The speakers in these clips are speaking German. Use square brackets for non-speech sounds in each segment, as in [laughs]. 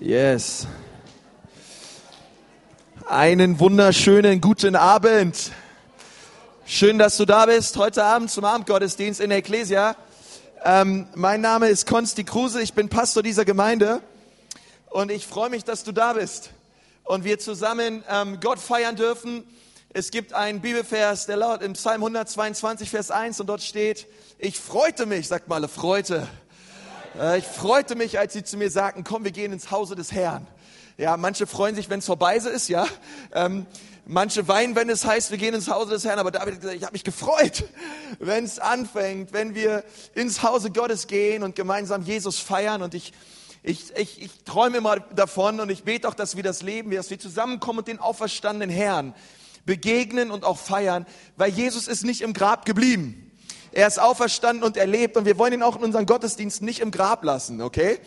Yes. Einen wunderschönen guten Abend. Schön, dass du da bist heute Abend zum Abendgottesdienst in der Ecclesia. Ähm, mein Name ist Konsti Kruse, ich bin Pastor dieser Gemeinde und ich freue mich, dass du da bist und wir zusammen ähm, Gott feiern dürfen. Es gibt einen Bibelvers, der laut im Psalm 122, Vers 1 und dort steht, ich freute mich, sagt mal, freute. Äh, ich freute mich, als sie zu mir sagten, komm, wir gehen ins Hause des Herrn. Ja, manche freuen sich, wenn es vorbei ist, ja. Ähm, manche weinen, wenn es heißt, wir gehen ins Hause des Herrn. Aber David hat gesagt, ich habe mich gefreut, [laughs] wenn es anfängt, wenn wir ins Hause Gottes gehen und gemeinsam Jesus feiern. Und ich, ich, ich, ich träume immer davon und ich bete auch, dass wir das leben, dass wir zusammenkommen und den auferstandenen Herrn begegnen und auch feiern, weil Jesus ist nicht im Grab geblieben. Er ist auferstanden und erlebt und wir wollen ihn auch in unseren Gottesdienst nicht im Grab lassen, okay?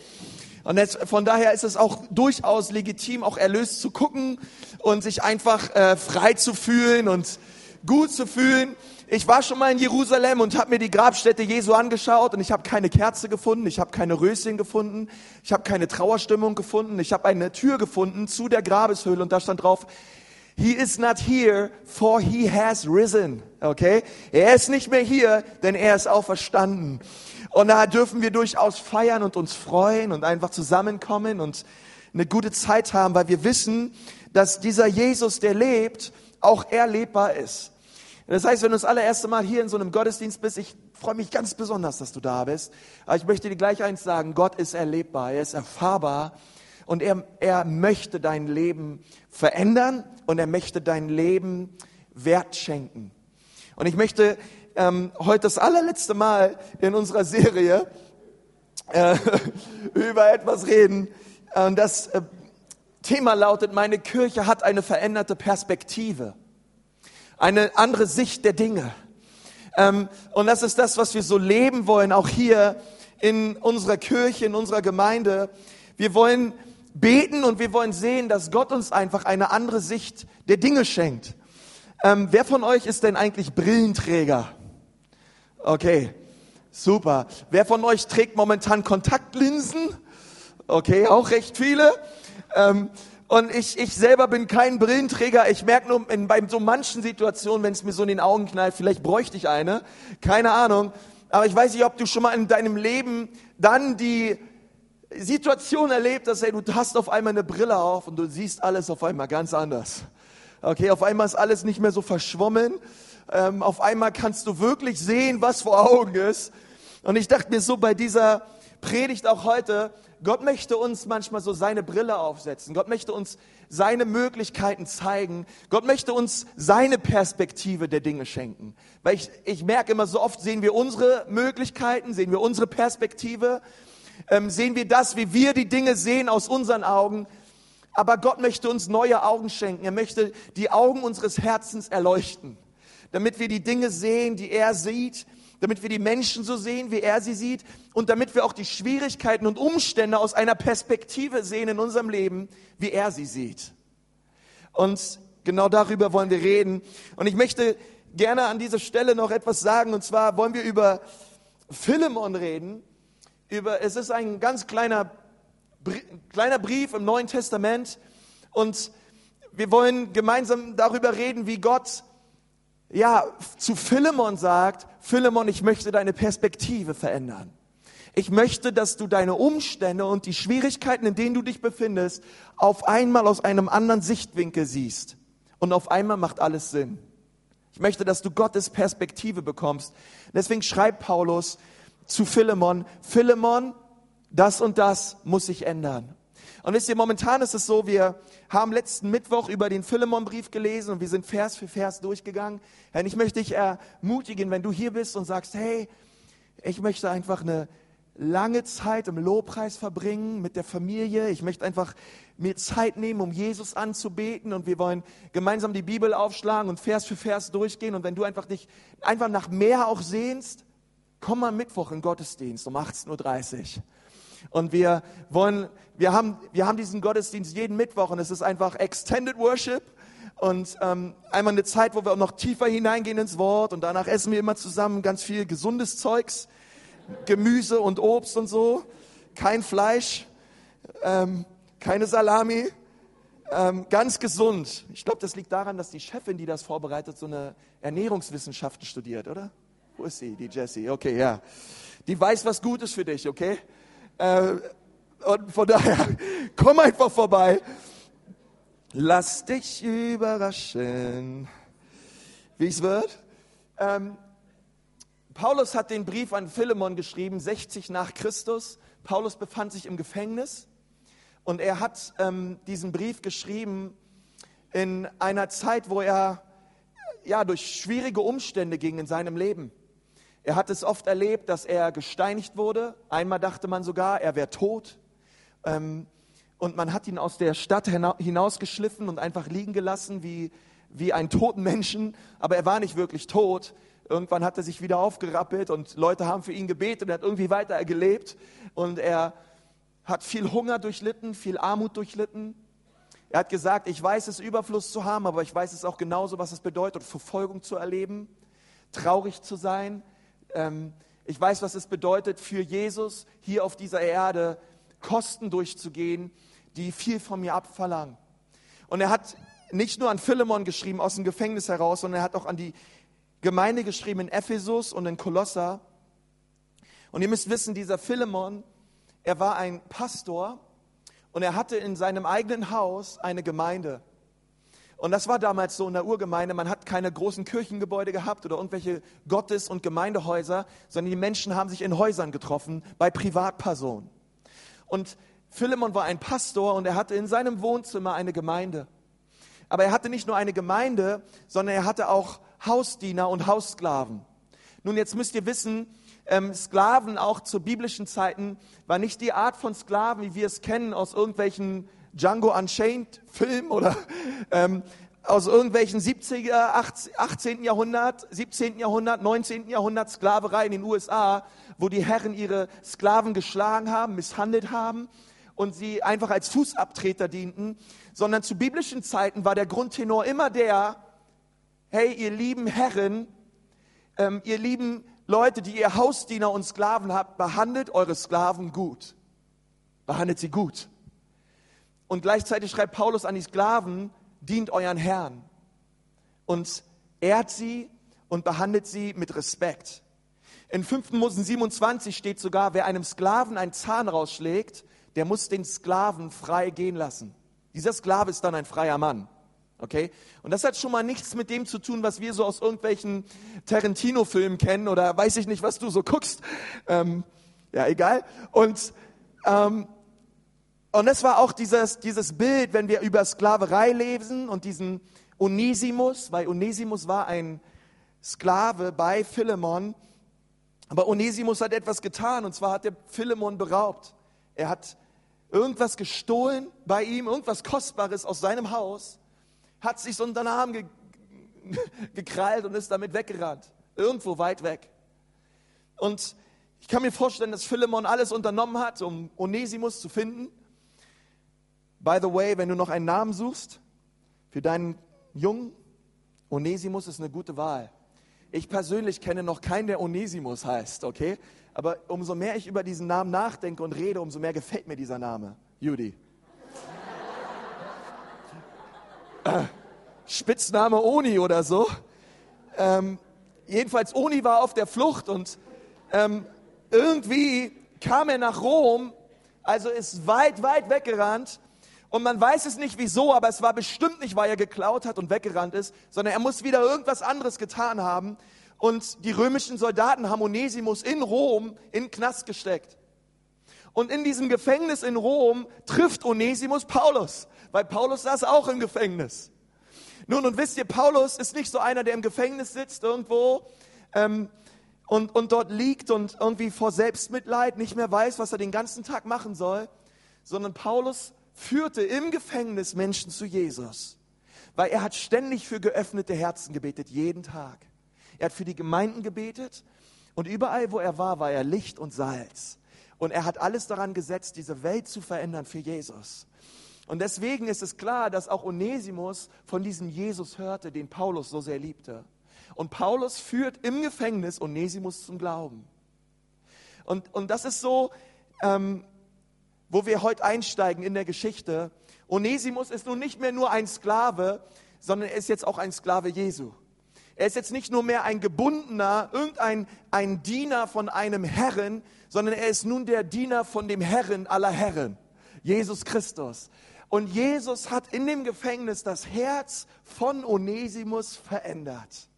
Und jetzt, von daher ist es auch durchaus legitim, auch erlöst zu gucken und sich einfach äh, frei zu fühlen und gut zu fühlen. Ich war schon mal in Jerusalem und habe mir die Grabstätte Jesu angeschaut und ich habe keine Kerze gefunden, ich habe keine Röschen gefunden, ich habe keine Trauerstimmung gefunden, ich habe eine Tür gefunden zu der Grabeshöhle und da stand drauf, He is not here, for he has risen. Okay? Er ist nicht mehr hier, denn er ist auferstanden. Und da dürfen wir durchaus feiern und uns freuen und einfach zusammenkommen und eine gute Zeit haben, weil wir wissen, dass dieser Jesus, der lebt, auch erlebbar ist. Das heißt, wenn du das allererste Mal hier in so einem Gottesdienst bist, ich freue mich ganz besonders, dass du da bist. Aber ich möchte dir gleich eins sagen, Gott ist erlebbar, er ist erfahrbar und er, er möchte dein Leben verändern und er möchte dein Leben Wert schenken. Und ich möchte ähm, heute das allerletzte Mal in unserer Serie äh, [laughs] über etwas reden. Und das äh, Thema lautet, meine Kirche hat eine veränderte Perspektive, eine andere Sicht der Dinge. Ähm, und das ist das, was wir so leben wollen, auch hier in unserer Kirche, in unserer Gemeinde. Wir wollen beten und wir wollen sehen, dass Gott uns einfach eine andere Sicht der Dinge schenkt. Ähm, wer von euch ist denn eigentlich Brillenträger? Okay, super. Wer von euch trägt momentan Kontaktlinsen? Okay, auch recht viele. Ähm, und ich, ich selber bin kein Brillenträger. Ich merke nur in, bei so manchen Situationen, wenn es mir so in den Augen knallt, vielleicht bräuchte ich eine. Keine Ahnung. Aber ich weiß nicht, ob du schon mal in deinem Leben dann die Situation erlebt, dass hey, du hast auf einmal eine Brille auf und du siehst alles auf einmal ganz anders. Okay, auf einmal ist alles nicht mehr so verschwommen. Ähm, auf einmal kannst du wirklich sehen, was vor Augen ist. Und ich dachte mir so bei dieser Predigt auch heute, Gott möchte uns manchmal so seine Brille aufsetzen. Gott möchte uns seine Möglichkeiten zeigen. Gott möchte uns seine Perspektive der Dinge schenken. Weil ich, ich merke immer so oft sehen wir unsere Möglichkeiten, sehen wir unsere Perspektive ähm, sehen wir das, wie wir die Dinge sehen aus unseren Augen. Aber Gott möchte uns neue Augen schenken. Er möchte die Augen unseres Herzens erleuchten, damit wir die Dinge sehen, die er sieht, damit wir die Menschen so sehen, wie er sie sieht und damit wir auch die Schwierigkeiten und Umstände aus einer Perspektive sehen in unserem Leben, wie er sie sieht. Und genau darüber wollen wir reden. Und ich möchte gerne an dieser Stelle noch etwas sagen. Und zwar wollen wir über Philemon reden über, es ist ein ganz kleiner, kleiner Brief im Neuen Testament und wir wollen gemeinsam darüber reden, wie Gott ja, zu Philemon sagt, Philemon, ich möchte deine Perspektive verändern. Ich möchte, dass du deine Umstände und die Schwierigkeiten, in denen du dich befindest, auf einmal aus einem anderen Sichtwinkel siehst. Und auf einmal macht alles Sinn. Ich möchte, dass du Gottes Perspektive bekommst. Deswegen schreibt Paulus, zu Philemon, Philemon, das und das muss sich ändern. Und wisst ihr, momentan ist es so, wir haben letzten Mittwoch über den Philemon-Brief gelesen und wir sind Vers für Vers durchgegangen. Und ich möchte dich ermutigen, wenn du hier bist und sagst, hey, ich möchte einfach eine lange Zeit im Lobpreis verbringen mit der Familie. Ich möchte einfach mir Zeit nehmen, um Jesus anzubeten und wir wollen gemeinsam die Bibel aufschlagen und Vers für Vers durchgehen. Und wenn du einfach dich einfach nach mehr auch sehnst, komm am Mittwoch in Gottesdienst um 18.30 Uhr. Und wir wollen, wir haben, wir haben diesen Gottesdienst jeden Mittwoch und es ist einfach Extended Worship und ähm, einmal eine Zeit, wo wir auch noch tiefer hineingehen ins Wort und danach essen wir immer zusammen ganz viel gesundes Zeugs, Gemüse und Obst und so, kein Fleisch. Ähm, keine Salami, ähm, ganz gesund. Ich glaube, das liegt daran, dass die Chefin, die das vorbereitet, so eine Ernährungswissenschaften studiert, oder? Wo ist sie, die Jessie? Okay, ja. Die weiß, was gut ist für dich, okay? Äh, und von daher, [laughs] komm einfach vorbei. Lass dich überraschen, wie es wird. Ähm, Paulus hat den Brief an Philemon geschrieben, 60 nach Christus. Paulus befand sich im Gefängnis und er hat ähm, diesen Brief geschrieben in einer Zeit, wo er ja durch schwierige Umstände ging in seinem Leben. Er hat es oft erlebt, dass er gesteinigt wurde. Einmal dachte man sogar, er wäre tot. Ähm, und man hat ihn aus der Stadt hinausgeschliffen und einfach liegen gelassen wie, wie einen toten Menschen. Aber er war nicht wirklich tot. Irgendwann hat er sich wieder aufgerappelt und Leute haben für ihn gebetet und er hat irgendwie weiter gelebt. Und er hat viel Hunger durchlitten, viel Armut durchlitten. Er hat gesagt, ich weiß es, Überfluss zu haben, aber ich weiß es auch genauso, was es bedeutet, Verfolgung zu erleben, traurig zu sein. Ähm, ich weiß, was es bedeutet für Jesus hier auf dieser Erde, Kosten durchzugehen, die viel von mir abverlangen. Und er hat nicht nur an Philemon geschrieben aus dem Gefängnis heraus, sondern er hat auch an die Gemeinde geschrieben in Ephesus und in Kolosser. Und ihr müsst wissen, dieser Philemon, er war ein Pastor und er hatte in seinem eigenen Haus eine Gemeinde. Und das war damals so in der Urgemeinde. Man hat keine großen Kirchengebäude gehabt oder irgendwelche Gottes- und Gemeindehäuser, sondern die Menschen haben sich in Häusern getroffen, bei Privatpersonen. Und Philemon war ein Pastor und er hatte in seinem Wohnzimmer eine Gemeinde. Aber er hatte nicht nur eine Gemeinde, sondern er hatte auch Hausdiener und Haussklaven. Nun, jetzt müsst ihr wissen, ähm, Sklaven auch zu biblischen Zeiten war nicht die Art von Sklaven, wie wir es kennen aus irgendwelchen Django Unchained Filmen oder ähm, aus irgendwelchen 70er, 18. Jahrhundert, 17. Jahrhundert, 19. Jahrhundert Sklaverei in den USA, wo die Herren ihre Sklaven geschlagen haben, misshandelt haben und sie einfach als Fußabtreter dienten, sondern zu biblischen Zeiten war der Grundtenor immer der, hey, ihr lieben Herren, ähm, ihr lieben Leute, die ihr Hausdiener und Sklaven habt, behandelt eure Sklaven gut. Behandelt sie gut. Und gleichzeitig schreibt Paulus an die Sklaven, dient euren Herrn und ehrt sie und behandelt sie mit Respekt. In 5. Mose 27 steht sogar, wer einem Sklaven einen Zahn rausschlägt, der muss den Sklaven frei gehen lassen. Dieser Sklave ist dann ein freier Mann. Okay? Und das hat schon mal nichts mit dem zu tun, was wir so aus irgendwelchen Tarantino-Filmen kennen oder weiß ich nicht, was du so guckst. Ähm, ja, egal. Und, ähm, und das war auch dieses, dieses Bild, wenn wir über Sklaverei lesen und diesen Onesimus, weil Onesimus war ein Sklave bei Philemon. Aber Onesimus hat etwas getan und zwar hat er Philemon beraubt. Er hat irgendwas gestohlen bei ihm, irgendwas Kostbares aus seinem Haus hat sich so unter den Arm ge [laughs] gekrallt und ist damit weggerannt. Irgendwo weit weg. Und ich kann mir vorstellen, dass Philemon alles unternommen hat, um Onesimus zu finden. By the way, wenn du noch einen Namen suchst für deinen Jungen, Onesimus ist eine gute Wahl. Ich persönlich kenne noch keinen, der Onesimus heißt, okay? Aber umso mehr ich über diesen Namen nachdenke und rede, umso mehr gefällt mir dieser Name. Judy. Spitzname Oni oder so. Ähm, jedenfalls Oni war auf der Flucht und ähm, irgendwie kam er nach Rom, also ist weit, weit weggerannt. Und man weiß es nicht wieso, aber es war bestimmt nicht, weil er geklaut hat und weggerannt ist, sondern er muss wieder irgendwas anderes getan haben. Und die römischen Soldaten haben Onesimus in Rom in Knast gesteckt. Und in diesem Gefängnis in Rom trifft Onesimus Paulus, weil Paulus saß auch im Gefängnis. Nun, und wisst ihr, Paulus ist nicht so einer, der im Gefängnis sitzt irgendwo ähm, und, und dort liegt und irgendwie vor Selbstmitleid nicht mehr weiß, was er den ganzen Tag machen soll, sondern Paulus führte im Gefängnis Menschen zu Jesus, weil er hat ständig für geöffnete Herzen gebetet, jeden Tag. Er hat für die Gemeinden gebetet und überall, wo er war, war er Licht und Salz. Und er hat alles daran gesetzt, diese Welt zu verändern für Jesus. Und deswegen ist es klar, dass auch Onesimus von diesem Jesus hörte, den Paulus so sehr liebte. Und Paulus führt im Gefängnis Onesimus zum Glauben. Und, und das ist so, ähm, wo wir heute einsteigen in der Geschichte. Onesimus ist nun nicht mehr nur ein Sklave, sondern er ist jetzt auch ein Sklave Jesu. Er ist jetzt nicht nur mehr ein gebundener, irgendein ein Diener von einem Herren, sondern er ist nun der Diener von dem Herren aller Herren, Jesus Christus. Und Jesus hat in dem Gefängnis das Herz von Onesimus verändert.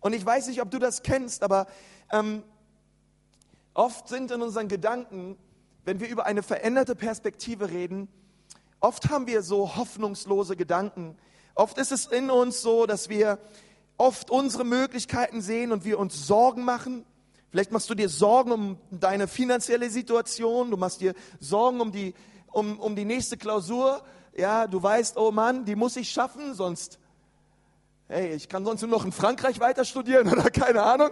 Und ich weiß nicht, ob du das kennst, aber ähm, oft sind in unseren Gedanken, wenn wir über eine veränderte Perspektive reden, oft haben wir so hoffnungslose Gedanken. Oft ist es in uns so, dass wir oft unsere Möglichkeiten sehen und wir uns Sorgen machen. Vielleicht machst du dir Sorgen um deine finanzielle Situation, du machst dir Sorgen um die, um, um die nächste Klausur. Ja, du weißt, oh Mann, die muss ich schaffen, sonst hey, ich kann sonst nur noch in Frankreich weiter studieren [laughs] oder keine Ahnung.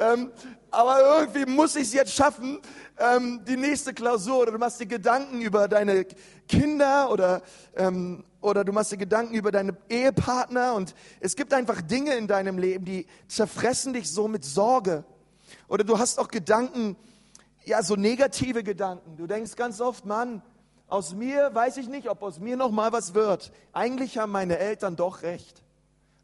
Ähm, aber irgendwie muss ich es jetzt schaffen, ähm, die nächste Klausur. Oder du machst dir Gedanken über deine Kinder oder, ähm, oder du machst dir Gedanken über deine Ehepartner. Und es gibt einfach Dinge in deinem Leben, die zerfressen dich so mit Sorge. Oder du hast auch Gedanken, ja, so negative Gedanken. Du denkst ganz oft, Mann, aus mir weiß ich nicht, ob aus mir noch mal was wird. Eigentlich haben meine Eltern doch recht.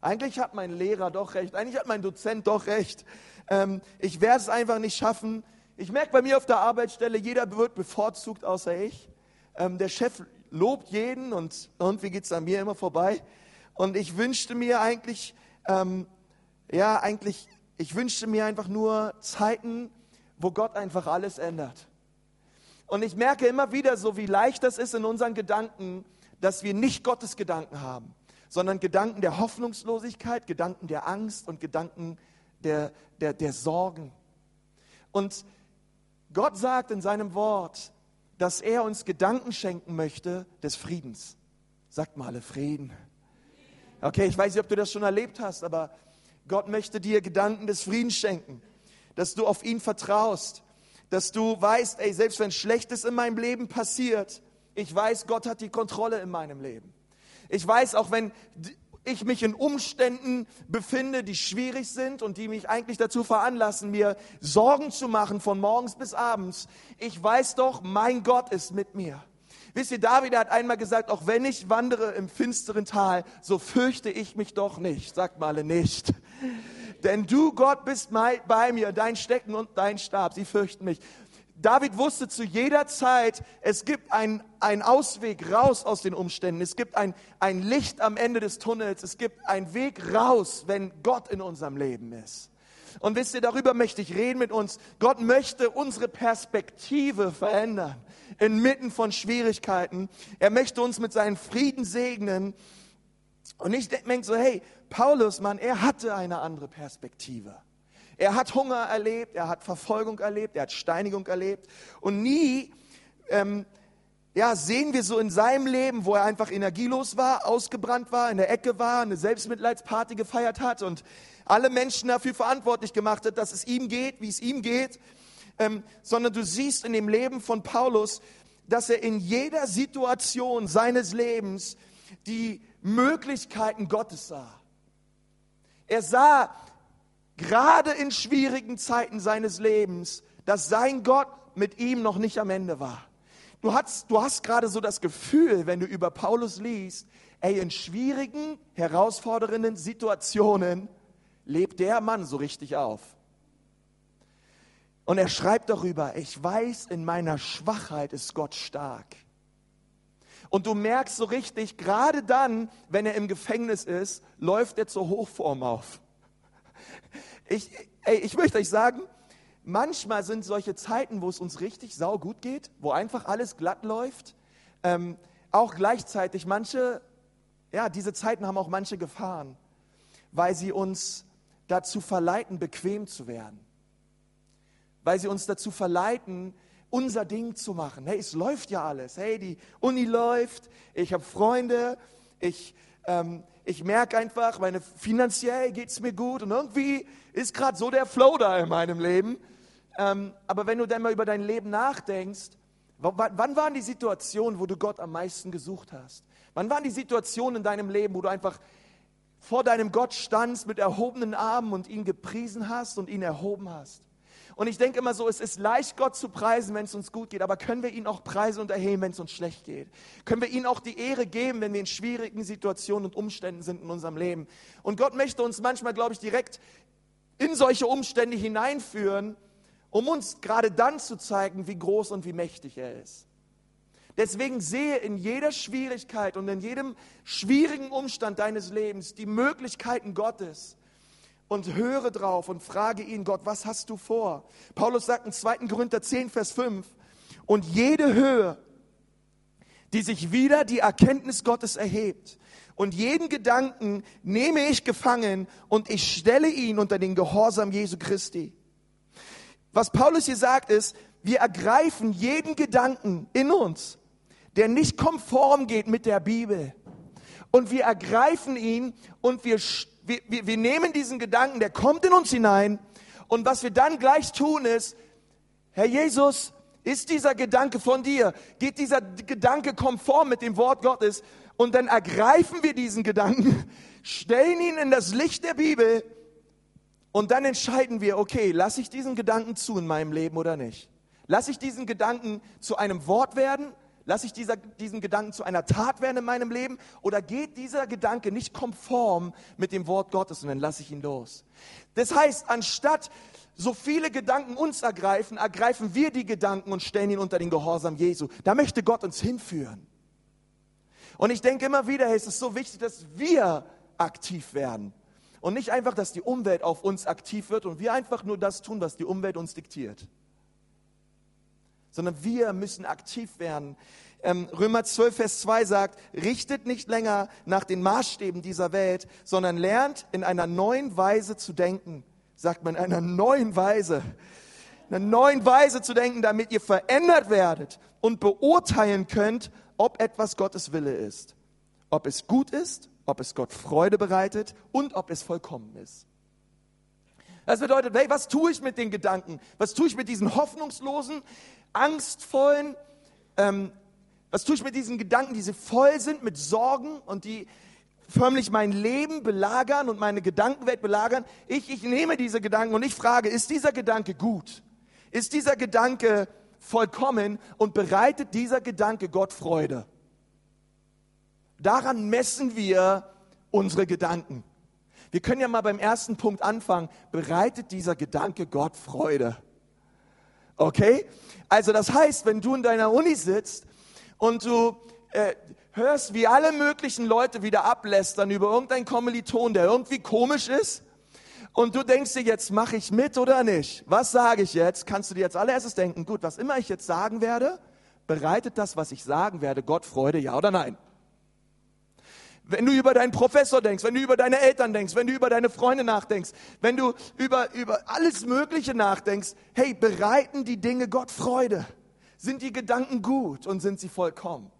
Eigentlich hat mein Lehrer doch recht, eigentlich hat mein Dozent doch recht. Ähm, ich werde es einfach nicht schaffen. Ich merke bei mir auf der Arbeitsstelle, jeder wird bevorzugt außer ich. Ähm, der Chef lobt jeden und irgendwie geht es an mir immer vorbei. Und ich wünschte mir eigentlich, ähm, ja, eigentlich, ich wünschte mir einfach nur Zeiten, wo Gott einfach alles ändert. Und ich merke immer wieder so, wie leicht das ist in unseren Gedanken, dass wir nicht Gottes Gedanken haben sondern Gedanken der Hoffnungslosigkeit, Gedanken der Angst und Gedanken der, der, der Sorgen. Und Gott sagt in seinem Wort, dass er uns Gedanken schenken möchte des Friedens. Sagt mal alle Frieden. Okay, ich weiß nicht, ob du das schon erlebt hast, aber Gott möchte dir Gedanken des Friedens schenken, dass du auf ihn vertraust, dass du weißt, ey, selbst wenn Schlechtes in meinem Leben passiert, ich weiß, Gott hat die Kontrolle in meinem Leben. Ich weiß, auch wenn ich mich in Umständen befinde, die schwierig sind und die mich eigentlich dazu veranlassen, mir Sorgen zu machen von morgens bis abends. Ich weiß doch, mein Gott ist mit mir. Wisst ihr, David hat einmal gesagt, auch wenn ich wandere im finsteren Tal, so fürchte ich mich doch nicht. Sagt mal alle nicht. Denn du, Gott, bist bei mir, dein Stecken und dein Stab, sie fürchten mich. David wusste zu jeder Zeit, es gibt einen, Ausweg raus aus den Umständen. Es gibt ein, ein Licht am Ende des Tunnels. Es gibt einen Weg raus, wenn Gott in unserem Leben ist. Und wisst ihr, darüber möchte ich reden mit uns. Gott möchte unsere Perspektive verändern inmitten von Schwierigkeiten. Er möchte uns mit seinem Frieden segnen. Und ich denke so, hey, Paulus, Mann, er hatte eine andere Perspektive. Er hat Hunger erlebt, er hat Verfolgung erlebt, er hat Steinigung erlebt. Und nie ähm, ja, sehen wir so in seinem Leben, wo er einfach energielos war, ausgebrannt war, in der Ecke war, eine Selbstmitleidsparty gefeiert hat und alle Menschen dafür verantwortlich gemacht hat, dass es ihm geht, wie es ihm geht, ähm, sondern du siehst in dem Leben von Paulus, dass er in jeder Situation seines Lebens die Möglichkeiten Gottes sah. Er sah gerade in schwierigen Zeiten seines Lebens, dass sein Gott mit ihm noch nicht am Ende war. Du hast, du hast gerade so das Gefühl, wenn du über Paulus liest, ey, in schwierigen, herausfordernden Situationen lebt der Mann so richtig auf. Und er schreibt darüber, ich weiß, in meiner Schwachheit ist Gott stark. Und du merkst so richtig, gerade dann, wenn er im Gefängnis ist, läuft er zur Hochform auf. Ich, ey, ich möchte euch sagen, manchmal sind solche Zeiten, wo es uns richtig sau gut geht, wo einfach alles glatt läuft, ähm, auch gleichzeitig manche, ja, diese Zeiten haben auch manche Gefahren, weil sie uns dazu verleiten, bequem zu werden. Weil sie uns dazu verleiten, unser Ding zu machen. Hey, es läuft ja alles. Hey, die Uni läuft, ich habe Freunde, ich, ähm, ich merke einfach, meine, finanziell geht es mir gut und irgendwie ist gerade so der Flow da in meinem Leben. Ähm, aber wenn du dann mal über dein Leben nachdenkst, wann waren die Situationen, wo du Gott am meisten gesucht hast? Wann waren die Situationen in deinem Leben, wo du einfach vor deinem Gott standst mit erhobenen Armen und ihn gepriesen hast und ihn erhoben hast? Und ich denke immer so, es ist leicht, Gott zu preisen, wenn es uns gut geht, aber können wir ihn auch preisen und erheben, wenn es uns schlecht geht? Können wir ihm auch die Ehre geben, wenn wir in schwierigen Situationen und Umständen sind in unserem Leben? Und Gott möchte uns manchmal, glaube ich, direkt in solche Umstände hineinführen, um uns gerade dann zu zeigen, wie groß und wie mächtig er ist. Deswegen sehe in jeder Schwierigkeit und in jedem schwierigen Umstand deines Lebens die Möglichkeiten Gottes und höre drauf und frage ihn, Gott, was hast du vor? Paulus sagt in 2. Korinther 10, Vers 5, und jede Höhe, die sich wieder die Erkenntnis Gottes erhebt, und jeden Gedanken nehme ich gefangen und ich stelle ihn unter den Gehorsam Jesu Christi. Was Paulus hier sagt ist, wir ergreifen jeden Gedanken in uns, der nicht konform geht mit der Bibel. Und wir ergreifen ihn und wir wir, wir, wir nehmen diesen Gedanken, der kommt in uns hinein und was wir dann gleich tun ist, Herr Jesus, ist dieser Gedanke von dir? Geht dieser Gedanke konform mit dem Wort Gottes? Und dann ergreifen wir diesen Gedanken, [laughs] stellen ihn in das Licht der Bibel und dann entscheiden wir, okay, lasse ich diesen Gedanken zu in meinem Leben oder nicht? Lasse ich diesen Gedanken zu einem Wort werden Lasse ich dieser, diesen Gedanken zu einer Tat werden in meinem Leben oder geht dieser Gedanke nicht konform mit dem Wort Gottes und dann lasse ich ihn los? Das heißt, anstatt so viele Gedanken uns ergreifen, ergreifen wir die Gedanken und stellen ihn unter den Gehorsam Jesu. Da möchte Gott uns hinführen. Und ich denke immer wieder, hey, es ist so wichtig, dass wir aktiv werden. Und nicht einfach, dass die Umwelt auf uns aktiv wird und wir einfach nur das tun, was die Umwelt uns diktiert sondern wir müssen aktiv werden. Ähm, Römer 12, Vers 2 sagt, richtet nicht länger nach den Maßstäben dieser Welt, sondern lernt in einer neuen Weise zu denken. Sagt man, in einer neuen Weise. In einer neuen Weise zu denken, damit ihr verändert werdet und beurteilen könnt, ob etwas Gottes Wille ist. Ob es gut ist, ob es Gott Freude bereitet und ob es vollkommen ist. Das bedeutet, hey, was tue ich mit den Gedanken? Was tue ich mit diesen hoffnungslosen, angstvollen, ähm, was tue ich mit diesen Gedanken, die voll sind mit Sorgen und die förmlich mein Leben belagern und meine Gedankenwelt belagern? Ich, ich nehme diese Gedanken und ich frage, ist dieser Gedanke gut? Ist dieser Gedanke vollkommen und bereitet dieser Gedanke Gott Freude? Daran messen wir unsere Gedanken. Wir können ja mal beim ersten Punkt anfangen. Bereitet dieser Gedanke Gott Freude? Okay? Also das heißt, wenn du in deiner Uni sitzt und du äh, hörst, wie alle möglichen Leute wieder ablästern über irgendeinen Kommiliton, der irgendwie komisch ist, und du denkst dir, jetzt mache ich mit oder nicht? Was sage ich jetzt? Kannst du dir jetzt allererstes denken, gut, was immer ich jetzt sagen werde, bereitet das, was ich sagen werde, Gott Freude, ja oder nein? Wenn du über deinen Professor denkst, wenn du über deine Eltern denkst, wenn du über deine Freunde nachdenkst, wenn du über, über alles Mögliche nachdenkst, hey, bereiten die Dinge Gott Freude? Sind die Gedanken gut und sind sie vollkommen?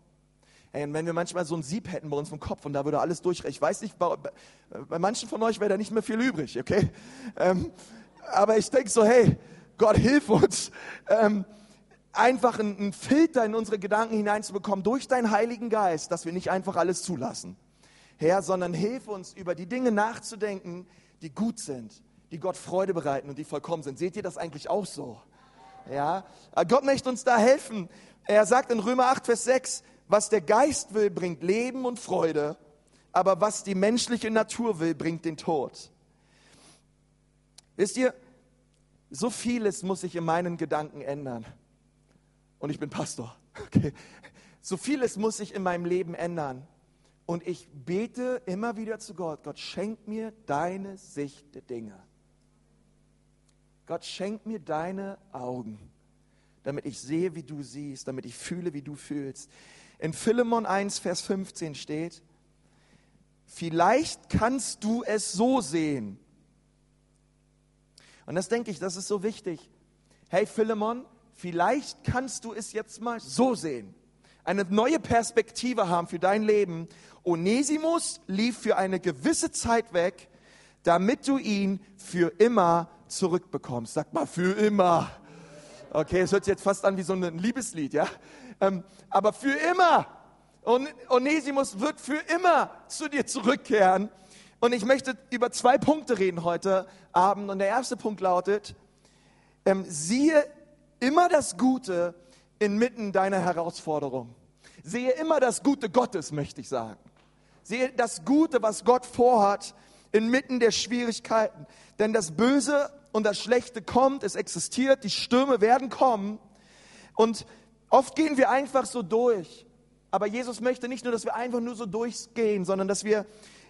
Hey, und wenn wir manchmal so ein Sieb hätten bei uns vom Kopf und da würde alles durch, ich weiß nicht, bei, bei manchen von euch wäre da nicht mehr viel übrig, okay? Ähm, aber ich denke so, hey, Gott hilf uns, ähm, einfach einen Filter in unsere Gedanken hineinzubekommen durch deinen Heiligen Geist, dass wir nicht einfach alles zulassen. Herr, sondern hilf uns, über die Dinge nachzudenken, die gut sind, die Gott Freude bereiten und die vollkommen sind. Seht ihr das eigentlich auch so? Ja, Gott möchte uns da helfen. Er sagt in Römer 8, Vers 6, was der Geist will, bringt Leben und Freude, aber was die menschliche Natur will, bringt den Tod. Wisst ihr, so vieles muss sich in meinen Gedanken ändern. Und ich bin Pastor. [laughs] Okay. So vieles muss sich in meinem Leben ändern. Und ich bete immer wieder zu Gott, Gott schenk mir deine Sicht der Dinge. Gott schenk mir deine Augen, damit ich sehe, wie du siehst, damit ich fühle, wie du fühlst. In Philemon 1, Vers 15 steht, vielleicht kannst du es so sehen. Und das denke ich, das ist so wichtig. Hey Philemon, vielleicht kannst du es jetzt mal so sehen. Eine neue Perspektive haben für dein Leben Onesimus lief für eine gewisse Zeit weg, damit du ihn für immer zurückbekommst. Sag mal, für immer. Okay, es hört sich jetzt fast an wie so ein Liebeslied, ja? Ähm, aber für immer. Und Onesimus wird für immer zu dir zurückkehren. Und ich möchte über zwei Punkte reden heute Abend. Und der erste Punkt lautet, ähm, siehe immer das Gute inmitten deiner Herausforderung. Sehe immer das Gute Gottes, möchte ich sagen. Sehe das Gute, was Gott vorhat inmitten der Schwierigkeiten. Denn das Böse und das Schlechte kommt, es existiert, die Stürme werden kommen. Und oft gehen wir einfach so durch. Aber Jesus möchte nicht nur, dass wir einfach nur so durchgehen, sondern dass wir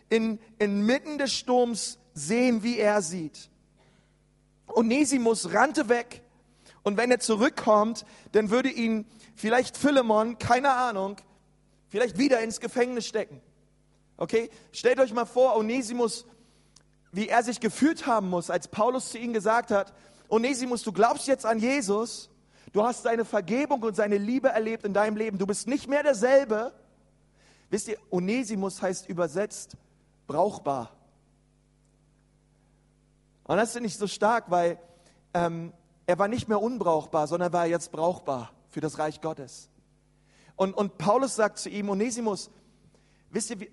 in, inmitten des Sturms sehen, wie er sieht. Onesimus rannte weg und wenn er zurückkommt, dann würde ihn vielleicht Philemon, keine Ahnung, vielleicht wieder ins Gefängnis stecken. Okay? Stellt euch mal vor, Onesimus, wie er sich gefühlt haben muss, als Paulus zu ihm gesagt hat, Onesimus, du glaubst jetzt an Jesus, du hast seine Vergebung und seine Liebe erlebt in deinem Leben, du bist nicht mehr derselbe. Wisst ihr, Onesimus heißt übersetzt brauchbar. Und das ist nicht so stark, weil ähm, er war nicht mehr unbrauchbar, sondern war jetzt brauchbar für das Reich Gottes. Und, und Paulus sagt zu ihm, Onesimus, wisst ihr,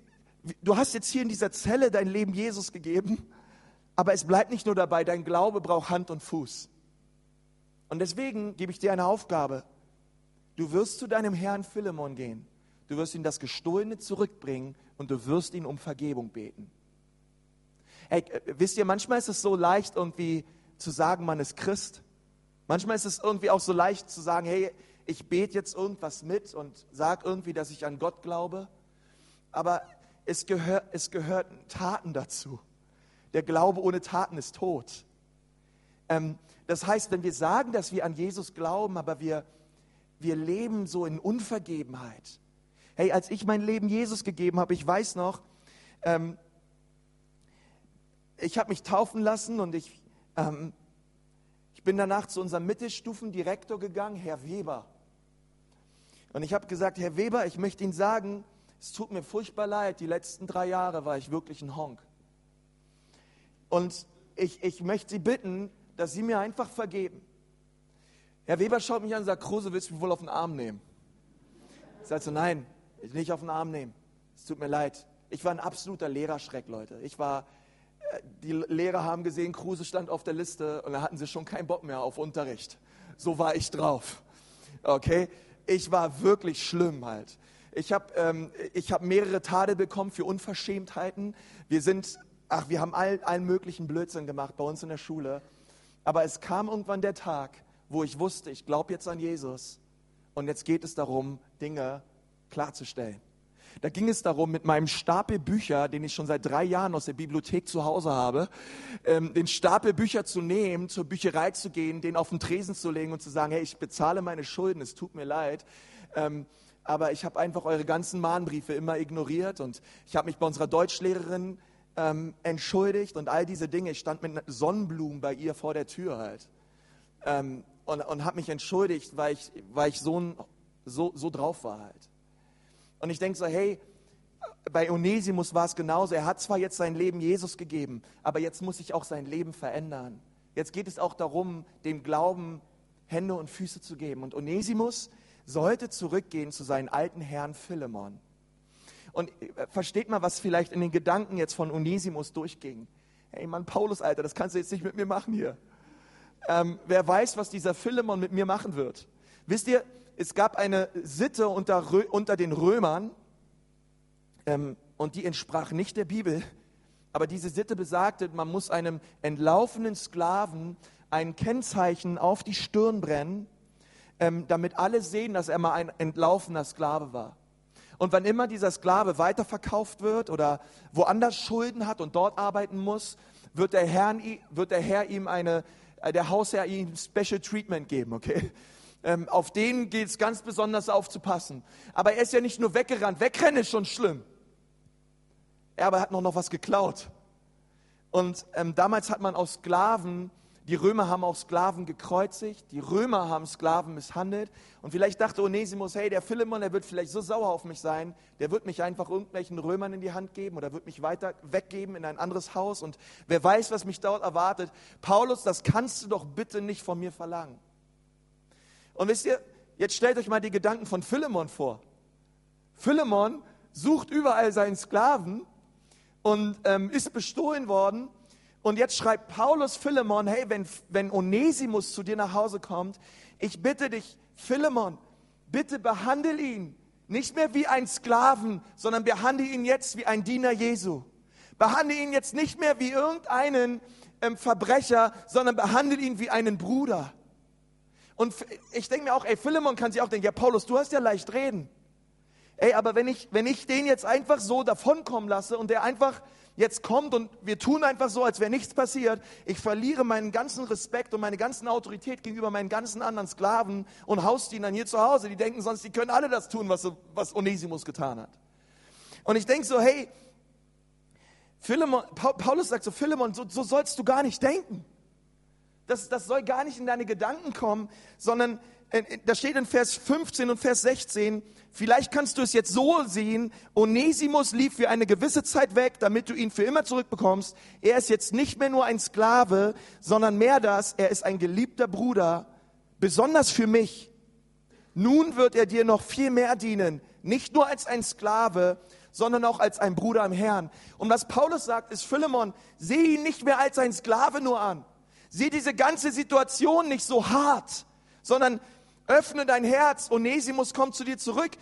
du hast jetzt hier in dieser Zelle dein Leben Jesus gegeben, aber es bleibt nicht nur dabei, dein Glaube braucht Hand und Fuß. Und deswegen gebe ich dir eine Aufgabe. Du wirst zu deinem Herrn Philemon gehen. Du wirst ihm das Gestohlene zurückbringen und du wirst ihn um Vergebung beten. Hey, äh, wisst ihr, manchmal ist es so leicht irgendwie zu sagen, man ist Christ. Manchmal ist es irgendwie auch so leicht zu sagen, hey, ich bete jetzt irgendwas mit und sage irgendwie, dass ich an Gott glaube. Aber es, gehör, es gehört Taten dazu. Der Glaube ohne Taten ist tot. Ähm, das heißt, wenn wir sagen, dass wir an Jesus glauben, aber wir, wir leben so in Unvergebenheit. Hey, als ich mein Leben Jesus gegeben habe, ich weiß noch, ähm, ich habe mich taufen lassen und ich, ähm, ich bin danach zu unserem Mittelstufendirektor gegangen, Herr Weber. Und ich habe gesagt, Herr Weber, ich möchte Ihnen sagen, es tut mir furchtbar leid, die letzten drei Jahre war ich wirklich ein Honk. Und ich, ich möchte Sie bitten, dass Sie mir einfach vergeben. Herr Weber schaut mich an und sagt, Kruse, willst du mich wohl auf den Arm nehmen? Ich sage so, nein, ich will nicht auf den Arm nehmen. Es tut mir leid. Ich war ein absoluter Lehrerschreck, Leute. Ich war, die Lehrer haben gesehen, Kruse stand auf der Liste und da hatten sie schon keinen Bock mehr auf Unterricht. So war ich drauf. Okay? Ich war wirklich schlimm halt. Ich habe ähm, hab mehrere Tadel bekommen für Unverschämtheiten. Wir sind, ach, wir haben all, allen möglichen Blödsinn gemacht bei uns in der Schule. Aber es kam irgendwann der Tag, wo ich wusste, ich glaube jetzt an Jesus. Und jetzt geht es darum, Dinge klarzustellen. Da ging es darum, mit meinem Stapel Bücher, den ich schon seit drei Jahren aus der Bibliothek zu Hause habe, ähm, den Stapel Bücher zu nehmen, zur Bücherei zu gehen, den auf den Tresen zu legen und zu sagen, hey, ich bezahle meine Schulden, es tut mir leid. Ähm, aber ich habe einfach eure ganzen Mahnbriefe immer ignoriert und ich habe mich bei unserer Deutschlehrerin ähm, entschuldigt und all diese Dinge. Ich stand mit Sonnenblumen bei ihr vor der Tür halt ähm, und, und habe mich entschuldigt, weil ich, weil ich so, so, so drauf war halt. Und ich denke so, hey, bei Onesimus war es genauso. Er hat zwar jetzt sein Leben Jesus gegeben, aber jetzt muss sich auch sein Leben verändern. Jetzt geht es auch darum, dem Glauben Hände und Füße zu geben. Und Onesimus, sollte zurückgehen zu seinem alten Herrn Philemon. Und äh, versteht mal, was vielleicht in den Gedanken jetzt von Onesimus durchging. Hey Mann, Paulus, Alter, das kannst du jetzt nicht mit mir machen hier. Ähm, wer weiß, was dieser Philemon mit mir machen wird. Wisst ihr, es gab eine Sitte unter, unter den Römern ähm, und die entsprach nicht der Bibel. Aber diese Sitte besagte, man muss einem entlaufenen Sklaven ein Kennzeichen auf die Stirn brennen ähm, damit alle sehen, dass er mal ein entlaufener Sklave war. Und wann immer dieser Sklave weiterverkauft wird oder woanders Schulden hat und dort arbeiten muss, wird der Herr, wird der Herr ihm eine, äh, der Hausherr ihm Special Treatment geben, okay? Ähm, auf den geht es ganz besonders aufzupassen. Aber er ist ja nicht nur weggerannt. Wegrennen ist schon schlimm. Er aber hat noch, noch was geklaut. Und ähm, damals hat man aus Sklaven die Römer haben auch Sklaven gekreuzigt, die Römer haben Sklaven misshandelt. Und vielleicht dachte Onesimus, hey, der Philemon, der wird vielleicht so sauer auf mich sein, der wird mich einfach irgendwelchen Römern in die Hand geben oder wird mich weiter weggeben in ein anderes Haus. Und wer weiß, was mich dort erwartet. Paulus, das kannst du doch bitte nicht von mir verlangen. Und wisst ihr, jetzt stellt euch mal die Gedanken von Philemon vor. Philemon sucht überall seinen Sklaven und ähm, ist bestohlen worden Und jetzt schreibt Paulus Philemon, hey, wenn, wenn Onesimus zu dir nach Hause kommt, ich bitte dich, Philemon, bitte behandle ihn nicht mehr wie ein Sklaven, sondern behandle ihn jetzt wie ein Diener Jesu. Behandle ihn jetzt nicht mehr wie irgendeinen ähm, Verbrecher, sondern behandle ihn wie einen Bruder. Und ich denke mir auch, ey, Philemon kann sich auch denken, ja, Paulus, du hast ja leicht reden. Ey, aber wenn ich, wenn ich den jetzt einfach so davonkommen lasse und der einfach jetzt kommt und wir tun einfach so, als wäre nichts passiert, ich verliere meinen ganzen Respekt und meine ganze Autorität gegenüber meinen ganzen anderen Sklaven und Hausdienern hier zu Hause. Die denken sonst, die können alle das tun, was, was Onesimus getan hat. Und ich denke so, hey, Philemon, Paulus sagt so, Philemon, so, so sollst du gar nicht denken. Das, das soll gar nicht in deine Gedanken kommen, sondern äh, da steht in Vers 15 und Vers 16, vielleicht kannst du es jetzt so sehen, Onesimus lief für eine gewisse Zeit weg, damit du ihn für immer zurückbekommst. Er ist jetzt nicht mehr nur ein Sklave, sondern mehr das, er ist ein geliebter Bruder, besonders für mich. Nun wird er dir noch viel mehr dienen, nicht nur als ein Sklave, sondern auch als ein Bruder im Herrn. Und was Paulus sagt, ist, Philemon, sieh ihn nicht mehr als ein Sklave nur an. Sieh diese ganze Situation nicht so hart, sondern öffne dein Herz. Onesimus kommt zu dir zurück.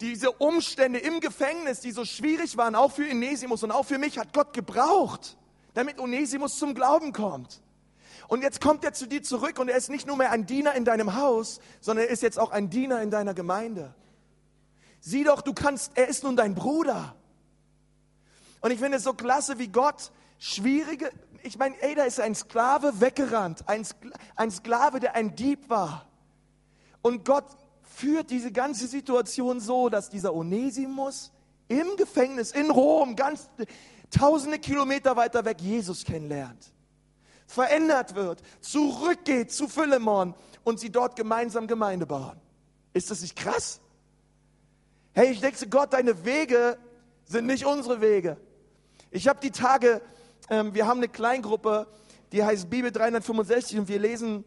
Diese Umstände im Gefängnis, die so schwierig waren, auch für Onesimus und auch für mich, hat Gott gebraucht, damit Onesimus zum Glauben kommt. Und jetzt kommt er zu dir zurück und er ist nicht nur mehr ein Diener in deinem Haus, sondern er ist jetzt auch ein Diener in deiner Gemeinde. Sieh doch, du kannst, er ist nun dein Bruder. Und ich finde es so klasse, wie Gott schwierige, ich meine, ey, da ist ein Sklave weggerannt, ein, Skla ein Sklave, der ein Dieb war. Und Gott führt diese ganze Situation so, dass dieser Onesimus im Gefängnis in Rom, ganz tausende Kilometer weiter weg, Jesus kennenlernt, verändert wird, zurückgeht zu Philemon und sie dort gemeinsam Gemeinde bauen. Ist das nicht krass? Hey, ich denke, Gott, deine Wege sind nicht unsere Wege. Ich habe die Tage ähm, wir haben eine Kleingruppe, die heißt Bibel 365 und wir lesen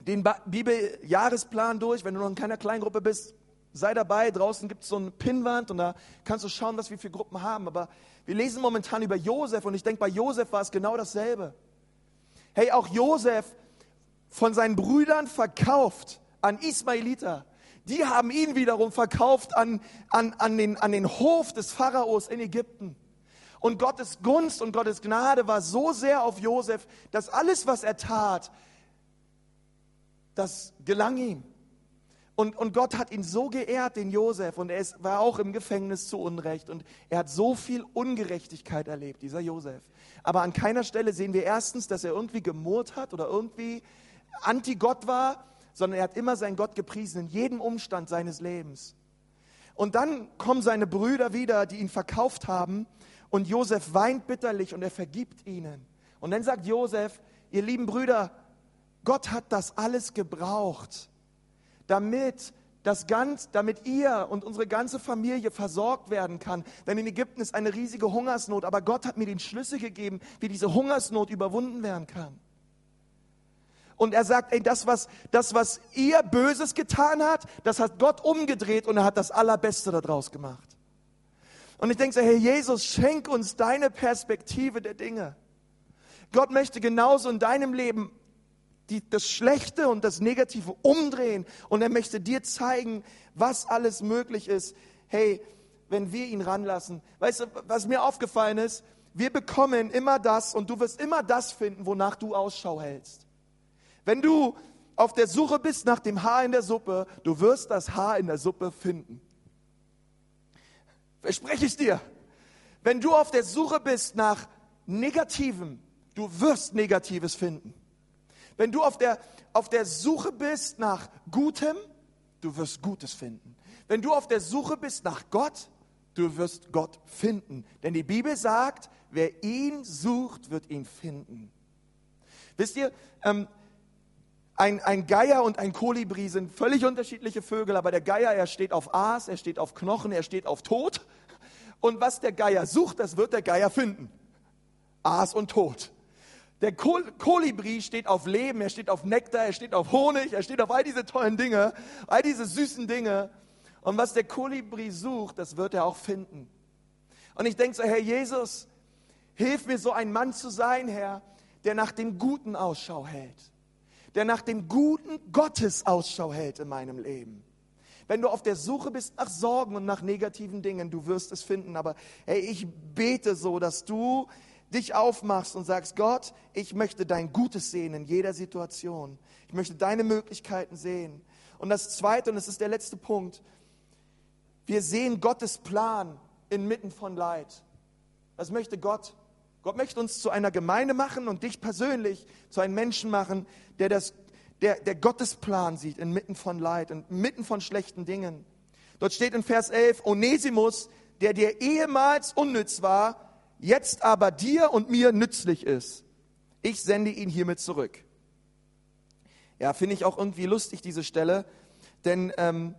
den Bibeljahresplan durch. Wenn du noch in keiner Kleingruppe bist, sei dabei. Draußen gibt es so eine Pinnwand und da kannst du schauen, was wir für Gruppen haben. Aber wir lesen momentan über Josef und ich denke, bei Josef war es genau dasselbe. Hey, auch Josef von seinen Brüdern verkauft an Ismailiter. Die haben ihn wiederum verkauft an, an, an, den, an den Hof des Pharaos in Ägypten. Und Gottes Gunst und Gottes Gnade war so sehr auf Josef, dass alles, was er tat, das gelang ihm. Und, und Gott hat ihn so geehrt, den Josef, und er ist, war auch im Gefängnis zu Unrecht. Und er hat so viel Ungerechtigkeit erlebt, dieser Josef. Aber an keiner Stelle sehen wir erstens, dass er irgendwie gemurrt hat oder irgendwie anti-Gott war, sondern er hat immer seinen Gott gepriesen in jedem Umstand seines Lebens. Und dann kommen seine Brüder wieder, die ihn verkauft haben, und Josef weint bitterlich und er vergibt ihnen. Und dann sagt Josef, ihr lieben Brüder, Gott hat das alles gebraucht, damit das ganz, damit ihr und unsere ganze Familie versorgt werden kann. Denn in Ägypten ist eine riesige Hungersnot, aber Gott hat mir den Schlüssel gegeben, wie diese Hungersnot überwunden werden kann. Und er sagt, ey, das was, das was ihr Böses getan hat, das hat Gott umgedreht und er hat das Allerbeste daraus gemacht. Und ich denke so, hey Jesus, schenk uns deine Perspektive der Dinge. Gott möchte genauso in deinem Leben die, das Schlechte und das Negative umdrehen und er möchte dir zeigen, was alles möglich ist. Hey, wenn wir ihn ranlassen. Weißt du, was mir aufgefallen ist? Wir bekommen immer das und du wirst immer das finden, wonach du Ausschau hältst. Wenn du auf der Suche bist nach dem Haar in der Suppe, du wirst das Haar in der Suppe finden. Verspreche ich dir. Wenn du auf der Suche bist nach Negativem, du wirst Negatives finden. Wenn du auf der, auf der Suche bist nach Gutem, du wirst Gutes finden. Wenn du auf der Suche bist nach Gott, du wirst Gott finden. Denn die Bibel sagt, wer ihn sucht, wird ihn finden. Wisst ihr, ähm, ein, ein Geier und ein Kolibri sind völlig unterschiedliche Vögel, aber der Geier, er steht auf Aas, er steht auf Knochen, er steht auf Tod. Und was der Geier sucht, das wird der Geier finden. Aas und Tod. Der Kol Kolibri steht auf Leben, er steht auf Nektar, er steht auf Honig, er steht auf all diese tollen Dinge, all diese süßen Dinge. Und was der Kolibri sucht, das wird er auch finden. Und ich denke so, Herr Jesus, Hilf mir, so ein Mann zu sein, Herr, der nach dem Guten Ausschau hält, der nach dem Guten Gottes Ausschau hält in meinem Leben. Wenn du auf der Suche bist nach Sorgen und nach negativen Dingen, du wirst es finden. Aber hey, ich bete so, dass du dich aufmachst und sagst, Gott, ich möchte dein Gutes sehen in jeder Situation. Ich möchte deine Möglichkeiten sehen. Und das Zweite, und das ist der letzte Punkt, wir sehen Gottes Plan inmitten von Leid. Das möchte Gott. Gott möchte uns zu einer Gemeinde machen und dich persönlich zu einem Menschen machen, der, das, der, der Gottes Plan sieht inmitten von Leid, inmitten von schlechten Dingen. Dort steht in Vers 11, Onesimus, der dir ehemals unnütz war, jetzt aber dir und mir nützlich ist. Ich sende ihn hiermit zurück. Ja, finde ich auch irgendwie lustig, diese Stelle, denn ähm,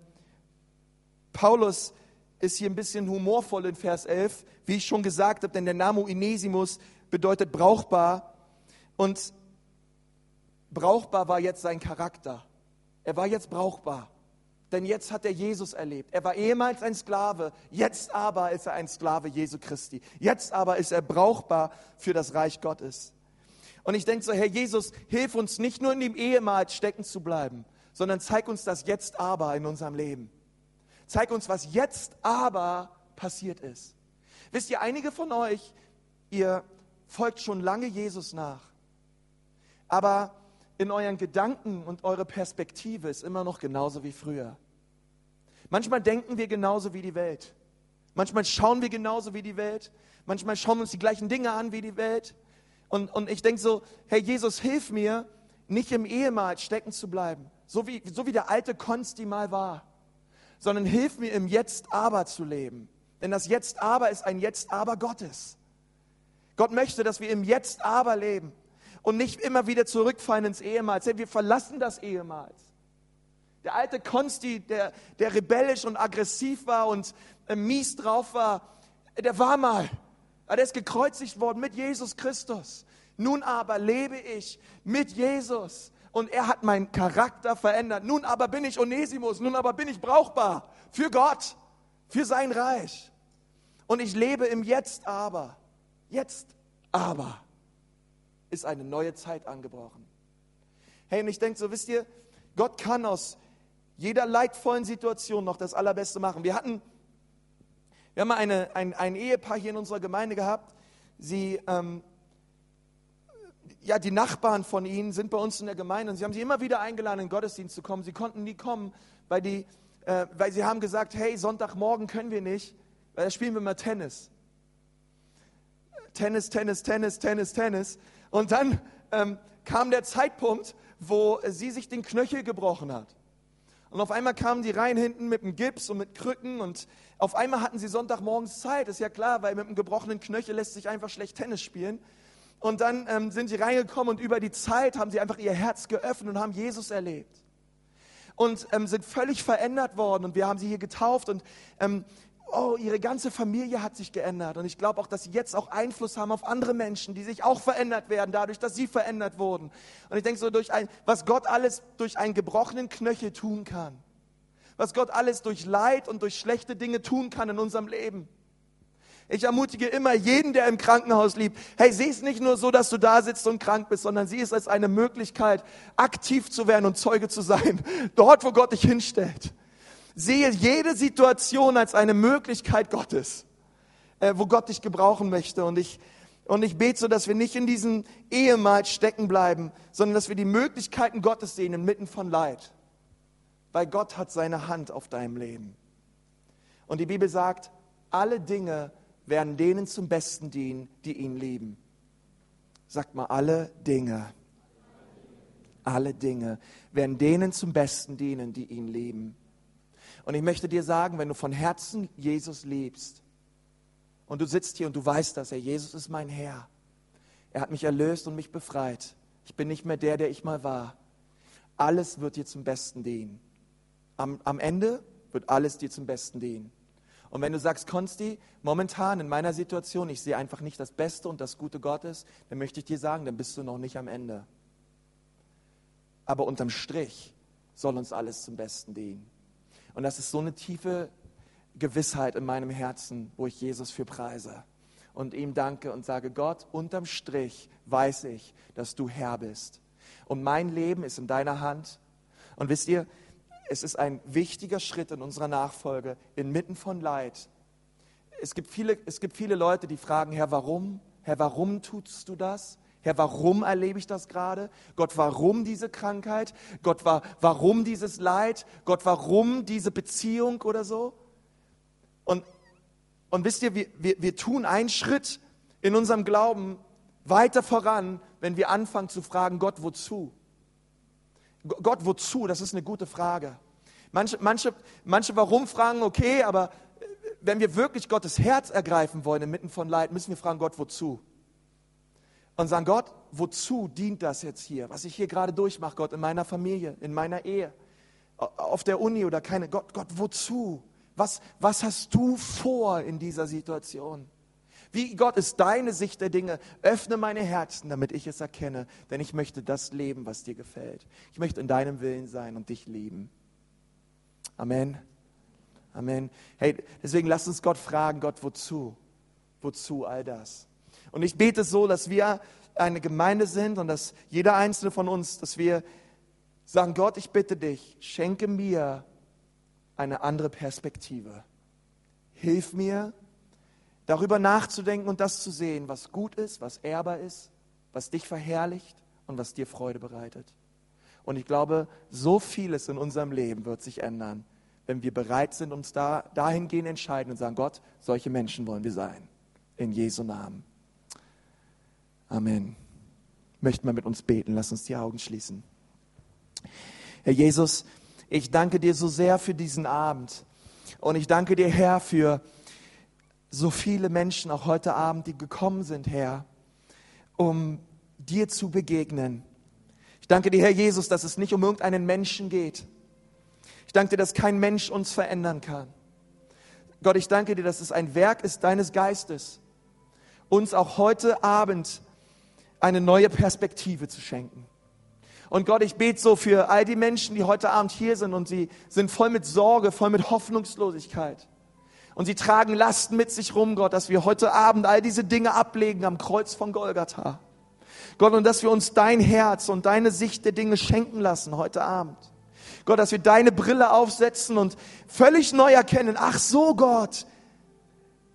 Paulus ist hier ein bisschen humorvoll in Vers 11, wie ich schon gesagt habe, denn der Name Inesimus bedeutet brauchbar und brauchbar war jetzt sein Charakter. Er war jetzt brauchbar, denn jetzt hat er Jesus erlebt. Er war ehemals ein Sklave, jetzt aber ist er ein Sklave Jesu Christi. Jetzt aber ist er brauchbar für das Reich Gottes. Und ich denke so, Herr Jesus, hilf uns nicht nur in dem ehemals stecken zu bleiben, sondern zeig uns das jetzt aber in unserem Leben. Zeig uns, was jetzt aber passiert ist. Wisst ihr, einige von euch, ihr folgt schon lange Jesus nach, aber in euren Gedanken und eure Perspektive ist immer noch genauso wie früher. Manchmal denken wir genauso wie die Welt. Manchmal schauen wir genauso wie die Welt. Manchmal schauen wir uns die gleichen Dinge an wie die Welt. Und, und ich denke so, Herr Jesus, hilf mir, nicht im Ehemal stecken zu bleiben, so wie, so wie der alte Konsti mal war sondern hilf mir im Jetzt-Aber zu leben. Denn das Jetzt-Aber ist ein Jetzt-Aber Gottes. Gott möchte, dass wir im Jetzt-Aber leben und nicht immer wieder zurückfallen ins Ehemals. Wir verlassen das Ehemals. Der alte Konsti, der, der rebellisch und aggressiv war und äh, mies drauf war, der war mal. Der ist gekreuzigt worden mit Jesus Christus. Nun aber lebe ich mit Jesus und er hat meinen Charakter verändert. Nun aber bin ich Onesimus, nun aber bin ich brauchbar für Gott, für sein Reich. Und ich lebe im Jetzt aber. Jetzt aber ist eine neue Zeit angebrochen. Hey, und ich denke so, wisst ihr, Gott kann aus jeder leidvollen Situation noch das Allerbeste machen. Wir hatten, wir haben eine, ein, ein Ehepaar hier in unserer Gemeinde gehabt. Sie ähm, ja, die Nachbarn von ihnen sind bei uns in der Gemeinde und sie haben sie immer wieder eingeladen, in den Gottesdienst zu kommen. Sie konnten nie kommen, weil, die, äh, weil sie haben gesagt, hey, Sonntagmorgen können wir nicht, weil da spielen wir mal Tennis. Tennis, Tennis, Tennis, Tennis, Tennis. Und dann ähm, kam der Zeitpunkt, wo sie sich den Knöchel gebrochen hat. Und auf einmal kamen die rein hinten mit dem Gips und mit Krücken und auf einmal hatten sie Sonntagmorgens Zeit, ist ja klar, weil mit einem gebrochenen Knöchel lässt sich einfach schlecht Tennis spielen. Und dann ähm, sind sie reingekommen und über die Zeit haben sie einfach ihr Herz geöffnet und haben Jesus erlebt. Und ähm, sind völlig verändert worden. Und wir haben sie hier getauft und ähm, oh, ihre ganze Familie hat sich geändert. Und ich glaube auch, dass sie jetzt auch Einfluss haben auf andere Menschen, die sich auch verändert werden, dadurch, dass sie verändert wurden. Und ich denke so, durch ein, was Gott alles durch einen gebrochenen Knöchel tun kann. Was Gott alles durch Leid und durch schlechte Dinge tun kann in unserem Leben. Ich ermutige immer jeden, der im Krankenhaus liebt, hey, sieh es nicht nur so, dass du da sitzt und krank bist, sondern sieh es als eine Möglichkeit, aktiv zu werden und Zeuge zu sein, [laughs] dort, wo Gott dich hinstellt. Sehe jede Situation als eine Möglichkeit Gottes, äh, wo Gott dich gebrauchen möchte. Und ich, und ich bete so, dass wir nicht in diesem Ehemal stecken bleiben, sondern dass wir die Möglichkeiten Gottes sehen inmitten von Leid. Weil Gott hat seine Hand auf deinem Leben. Und die Bibel sagt, alle Dinge werden denen zum Besten dienen, die ihn lieben. Sagt mal, alle Dinge, alle Dinge werden denen zum Besten dienen, die ihn lieben. Und ich möchte dir sagen, wenn du von Herzen Jesus liebst und du sitzt hier und du weißt dass er Jesus ist mein Herr. Er hat mich erlöst und mich befreit. Ich bin nicht mehr der, der ich mal war. Alles wird dir zum Besten dienen. Am, am Ende wird alles dir zum Besten dienen. Und wenn du sagst, Konsti, momentan in meiner Situation, ich sehe einfach nicht das Beste und das Gute Gottes, dann möchte ich dir sagen, dann bist du noch nicht am Ende. Aber unterm Strich soll uns alles zum Besten dienen. Und das ist so eine tiefe Gewissheit in meinem Herzen, wo ich Jesus für preise. und ihm danke und sage, Gott, unterm Strich weiß ich, dass du Herr bist. Und mein Leben ist in deiner Hand. Und wisst ihr, es ist ein wichtiger Schritt in unserer Nachfolge, inmitten von Leid. Es gibt viele, es gibt viele Leute, die fragen, Herr, warum? Herr, warum tust du das? Herr, warum erlebe ich das gerade? Gott, warum diese Krankheit? Gott, warum dieses Leid? Gott, warum diese Beziehung oder so? Und, und wisst ihr, wir, wir, wir tun einen Schritt in unserem Glauben weiter voran, wenn wir anfangen zu fragen, Gott, wozu? Gott, wozu? Das ist eine gute Frage. Manche, manche, manche warum fragen, okay, aber wenn wir wirklich Gottes Herz ergreifen wollen inmitten von Leid, müssen wir fragen, Gott, wozu? und sagen, Gott, wozu dient das jetzt hier, was ich hier gerade durchmache, Gott, in meiner Familie, in meiner Ehe, auf der Uni oder keine, Gott, Gott, wozu? Was, was hast du vor in dieser Situation? Wie Gott ist deine Sicht der Dinge? Öffne meine Herzen, damit ich es erkenne, denn ich möchte das leben, was dir gefällt. Ich möchte in deinem Willen sein und dich lieben. Amen. Amen. Hey, deswegen lass uns Gott fragen, Gott, wozu? Wozu all das? Und ich bete so, dass wir eine Gemeinde sind und dass jeder einzelne von uns, dass wir sagen, Gott, ich bitte dich, schenke mir eine andere Perspektive. Hilf mir, darüber nachzudenken und das zu sehen, was gut ist, was ehrbar ist, was dich verherrlicht und was dir Freude bereitet. Und ich glaube, so vieles in unserem Leben wird sich ändern, wenn wir bereit sind, uns da, dahingehend entscheiden und sagen, Gott, solche Menschen wollen wir sein. In Jesu Namen. Amen. Möchten wir mit uns beten? Lass uns die Augen schließen. Herr Jesus, ich danke dir so sehr für diesen Abend. Und ich danke dir, Herr, für so viele Menschen auch heute Abend, die gekommen sind, Herr, um dir zu begegnen. Ich danke dir, Herr Jesus, dass es nicht um irgendeinen Menschen geht. Ich danke dir, dass kein Mensch uns verändern kann. Gott, ich danke dir, dass es ein Werk ist deines Geistes, uns auch heute Abend eine neue Perspektive zu schenken. Und Gott, ich bete so für all die Menschen, die heute Abend hier sind und sie sind voll mit Sorge, voll mit Hoffnungslosigkeit. Und sie tragen Lasten mit sich rum, Gott, dass wir heute Abend all diese Dinge ablegen am Kreuz von Golgatha. Gott, und dass wir uns dein Herz und deine Sicht der Dinge schenken lassen heute Abend. Gott, dass wir deine Brille aufsetzen und völlig neu erkennen, ach so Gott,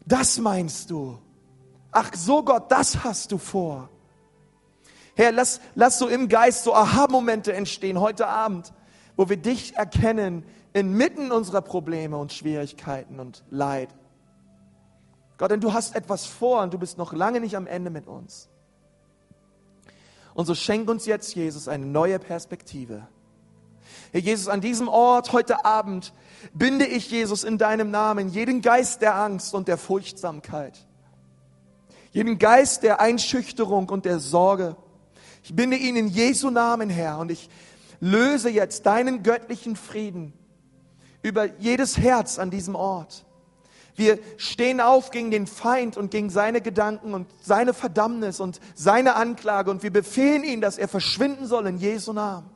das meinst du. Ach so Gott, das hast du vor. Herr, lass, lass so im Geist so Aha-Momente entstehen heute Abend, wo wir dich erkennen inmitten unserer Probleme und Schwierigkeiten und Leid. Gott, denn du hast etwas vor und du bist noch lange nicht am Ende mit uns. Und so schenk uns jetzt, Jesus, eine neue Perspektive. Herr Jesus, an diesem Ort heute Abend binde ich, Jesus, in deinem Namen jeden Geist der Angst und der Furchtsamkeit, jeden Geist der Einschüchterung und der Sorge, ich binde ihn in Jesu Namen, Herr, und ich löse jetzt deinen göttlichen Frieden über jedes Herz an diesem Ort. Wir stehen auf gegen den Feind und gegen seine Gedanken und seine Verdammnis und seine Anklage und wir befehlen ihn, dass er verschwinden soll in Jesu Namen.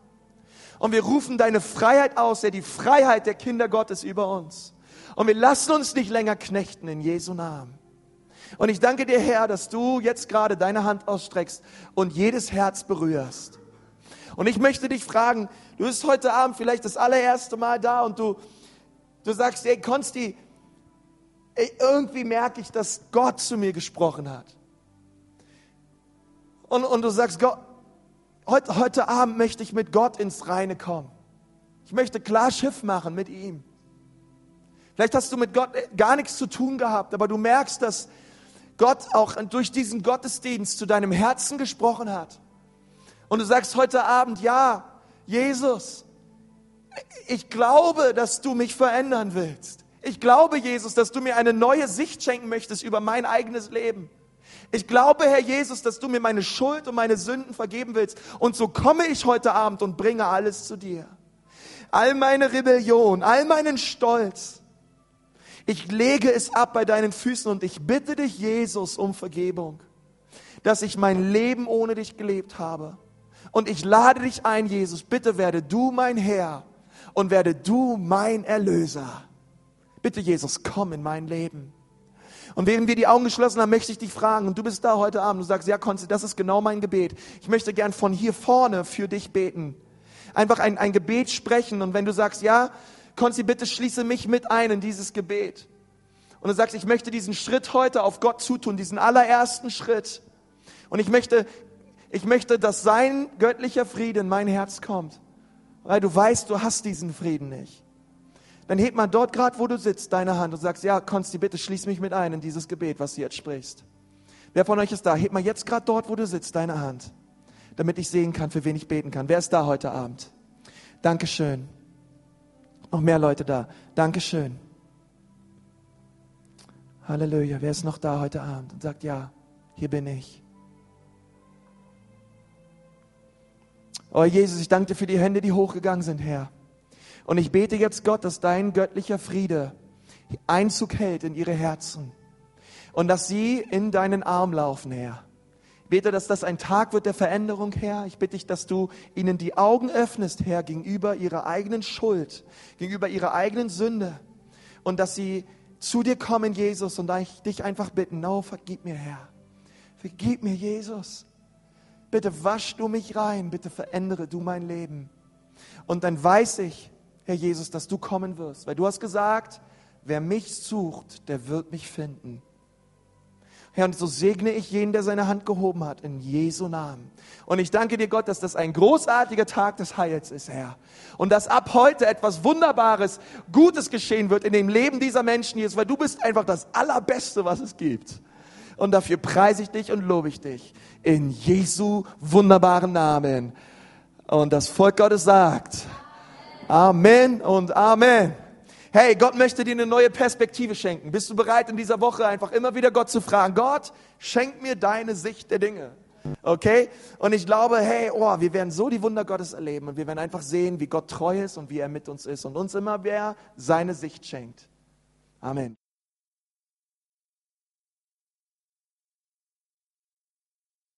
Und wir rufen deine Freiheit aus, Herr, die Freiheit der Kinder Gottes über uns. Und wir lassen uns nicht länger knechten in Jesu Namen. Und ich danke dir, Herr, dass du jetzt gerade deine Hand ausstreckst und jedes Herz berührst. Und ich möchte dich fragen, du bist heute Abend vielleicht das allererste Mal da und du, du sagst, ey, Konsti, ey, irgendwie merke ich, dass Gott zu mir gesprochen hat. Und, und du sagst, Gott, heute, heute Abend möchte ich mit Gott ins Reine kommen. Ich möchte klar Schiff machen mit ihm. Vielleicht hast du mit Gott gar nichts zu tun gehabt, aber du merkst, dass Gott auch durch diesen Gottesdienst zu deinem Herzen gesprochen hat. Und du sagst heute Abend, ja, Jesus, ich glaube, dass du mich verändern willst. Ich glaube, Jesus, dass du mir eine neue Sicht schenken möchtest über mein eigenes Leben. Ich glaube, Herr Jesus, dass du mir meine Schuld und meine Sünden vergeben willst. Und so komme ich heute Abend und bringe alles zu dir. All meine Rebellion, all meinen Stolz, ich lege es ab bei deinen Füßen und ich bitte dich, Jesus, um Vergebung, dass ich mein Leben ohne dich gelebt habe. Und ich lade dich ein, Jesus, bitte werde du mein Herr und werde du mein Erlöser. Bitte, Jesus, komm in mein Leben. Und während wir die Augen geschlossen haben, möchte ich dich fragen, und du bist da heute Abend, du sagst, ja, Konzi, das ist genau mein Gebet. Ich möchte gern von hier vorne für dich beten. Einfach ein, ein Gebet sprechen. Und wenn du sagst, ja, Konzi, bitte schließe mich mit ein in dieses Gebet. Und du sagst, ich möchte diesen Schritt heute auf Gott zutun, diesen allerersten Schritt. Und ich möchte, ich möchte, dass sein göttlicher Friede in mein Herz kommt. Weil du weißt, du hast diesen Frieden nicht dann heb mal dort gerade, wo du sitzt, deine Hand und sagst, ja, Konsti, bitte schließ mich mit ein in dieses Gebet, was du jetzt sprichst. Wer von euch ist da? Heb mal jetzt gerade dort, wo du sitzt, deine Hand, damit ich sehen kann, für wen ich beten kann. Wer ist da heute Abend? Dankeschön. Noch mehr Leute da. Dankeschön. Halleluja. Wer ist noch da heute Abend und sagt, ja, hier bin ich. Oh Jesus, ich danke dir für die Hände, die hochgegangen sind, Herr. Und ich bete jetzt Gott, dass dein göttlicher Friede Einzug hält in ihre Herzen und dass sie in deinen Arm laufen, Herr. Ich bete, dass das ein Tag wird der Veränderung, Herr. Ich bitte dich, dass du ihnen die Augen öffnest, Herr, gegenüber ihrer eigenen Schuld, gegenüber ihrer eigenen Sünde und dass sie zu dir kommen, Jesus, und ich dich einfach bitten, no, vergib mir, Herr. Vergib mir, Jesus. Bitte wasch du mich rein, bitte verändere du mein Leben. Und dann weiß ich, Herr Jesus, dass du kommen wirst. Weil du hast gesagt, wer mich sucht, der wird mich finden. Herr, und so segne ich jeden, der seine Hand gehoben hat, in Jesu Namen. Und ich danke dir, Gott, dass das ein großartiger Tag des Heils ist, Herr. Und dass ab heute etwas Wunderbares, Gutes geschehen wird in dem Leben dieser Menschen, Jesus, weil du bist einfach das Allerbeste, was es gibt. Und dafür preise ich dich und lobe ich dich. In Jesu wunderbaren Namen. Und das Volk Gottes sagt, Amen und Amen. Hey, Gott möchte dir eine neue Perspektive schenken. Bist du bereit, in dieser Woche einfach immer wieder Gott zu fragen, Gott, schenk mir deine Sicht der Dinge. Okay? Und ich glaube, hey, oh, wir werden so die Wunder Gottes erleben und wir werden einfach sehen, wie Gott treu ist und wie er mit uns ist und uns immer mehr seine Sicht schenkt. Amen.